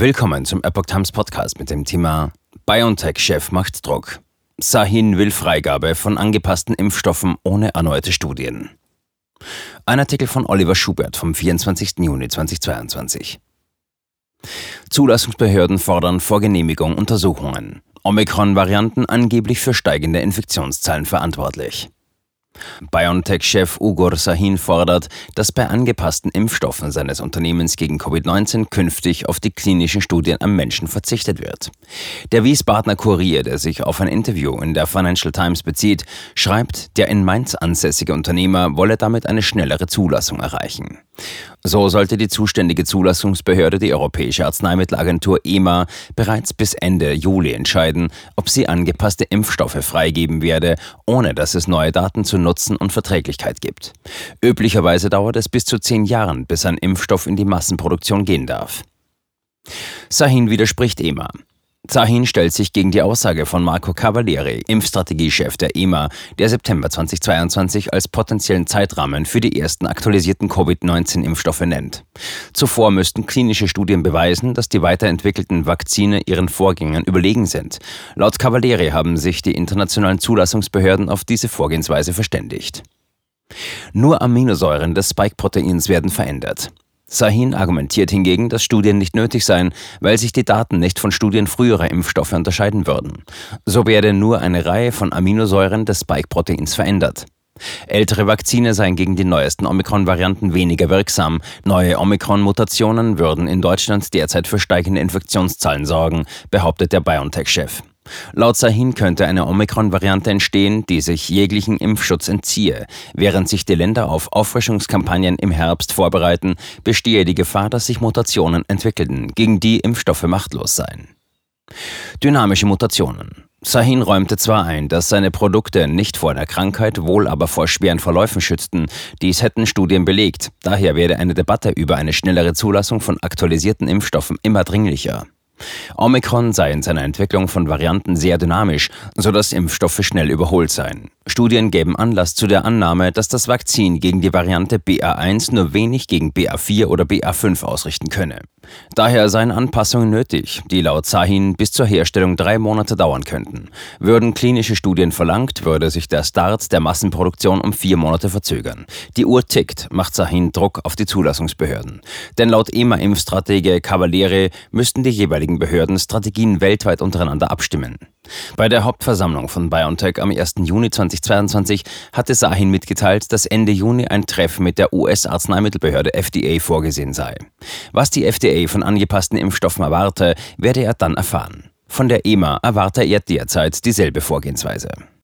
Willkommen zum Epoch Times Podcast mit dem Thema BioNTech-Chef macht Druck. Sahin will Freigabe von angepassten Impfstoffen ohne erneute Studien. Ein Artikel von Oliver Schubert vom 24. Juni 2022. Zulassungsbehörden fordern vor Genehmigung Untersuchungen. Omikron-Varianten angeblich für steigende Infektionszahlen verantwortlich. BioNTech-Chef Ugur Sahin fordert, dass bei angepassten Impfstoffen seines Unternehmens gegen Covid-19 künftig auf die klinischen Studien am Menschen verzichtet wird. Der Wiesbadener Kurier, der sich auf ein Interview in der Financial Times bezieht, schreibt, der in Mainz ansässige Unternehmer wolle damit eine schnellere Zulassung erreichen. So sollte die zuständige Zulassungsbehörde, die Europäische Arzneimittelagentur EMA, bereits bis Ende Juli entscheiden, ob sie angepasste Impfstoffe freigeben werde, ohne dass es neue Daten zu Nutzen und Verträglichkeit gibt. Üblicherweise dauert es bis zu zehn Jahren, bis ein Impfstoff in die Massenproduktion gehen darf. Sahin widerspricht EMA. Zahin stellt sich gegen die Aussage von Marco Cavalieri, Impfstrategiechef der EMA, der September 2022 als potenziellen Zeitrahmen für die ersten aktualisierten Covid-19-Impfstoffe nennt. Zuvor müssten klinische Studien beweisen, dass die weiterentwickelten Vakzine ihren Vorgängern überlegen sind. Laut Cavalieri haben sich die internationalen Zulassungsbehörden auf diese Vorgehensweise verständigt. Nur Aminosäuren des Spike-Proteins werden verändert. Sahin argumentiert hingegen, dass Studien nicht nötig seien, weil sich die Daten nicht von Studien früherer Impfstoffe unterscheiden würden. So werde nur eine Reihe von Aminosäuren des Spike-Proteins verändert. Ältere Vakzine seien gegen die neuesten Omikron-Varianten weniger wirksam. Neue Omikron-Mutationen würden in Deutschland derzeit für steigende Infektionszahlen sorgen, behauptet der BioNTech-Chef. Laut Sahin könnte eine Omikron-Variante entstehen, die sich jeglichen Impfschutz entziehe. Während sich die Länder auf Auffrischungskampagnen im Herbst vorbereiten, bestehe die Gefahr, dass sich Mutationen entwickelten, gegen die Impfstoffe machtlos seien. Dynamische Mutationen. Sahin räumte zwar ein, dass seine Produkte nicht vor einer Krankheit, wohl aber vor schweren Verläufen schützten. Dies hätten Studien belegt. Daher werde eine Debatte über eine schnellere Zulassung von aktualisierten Impfstoffen immer dringlicher. Omikron sei in seiner Entwicklung von Varianten sehr dynamisch, sodass Impfstoffe schnell überholt seien. Studien geben Anlass zu der Annahme, dass das Vakzin gegen die Variante BA1 nur wenig gegen BA4 oder BA5 ausrichten könne. Daher seien Anpassungen nötig, die laut Sahin bis zur Herstellung drei Monate dauern könnten. Würden klinische Studien verlangt, würde sich der Start der Massenproduktion um vier Monate verzögern. Die Uhr tickt, macht Sahin Druck auf die Zulassungsbehörden. Denn laut EMA-Impfstratege Cavaliere müssten die jeweiligen Behörden Strategien weltweit untereinander abstimmen. Bei der Hauptversammlung von BioNTech am 1. Juni 2022 hatte Sahin mitgeteilt, dass Ende Juni ein Treffen mit der US-Arzneimittelbehörde FDA vorgesehen sei. Was die FDA von angepassten Impfstoffen erwarte, werde er dann erfahren. Von der EMA erwarte er derzeit dieselbe Vorgehensweise.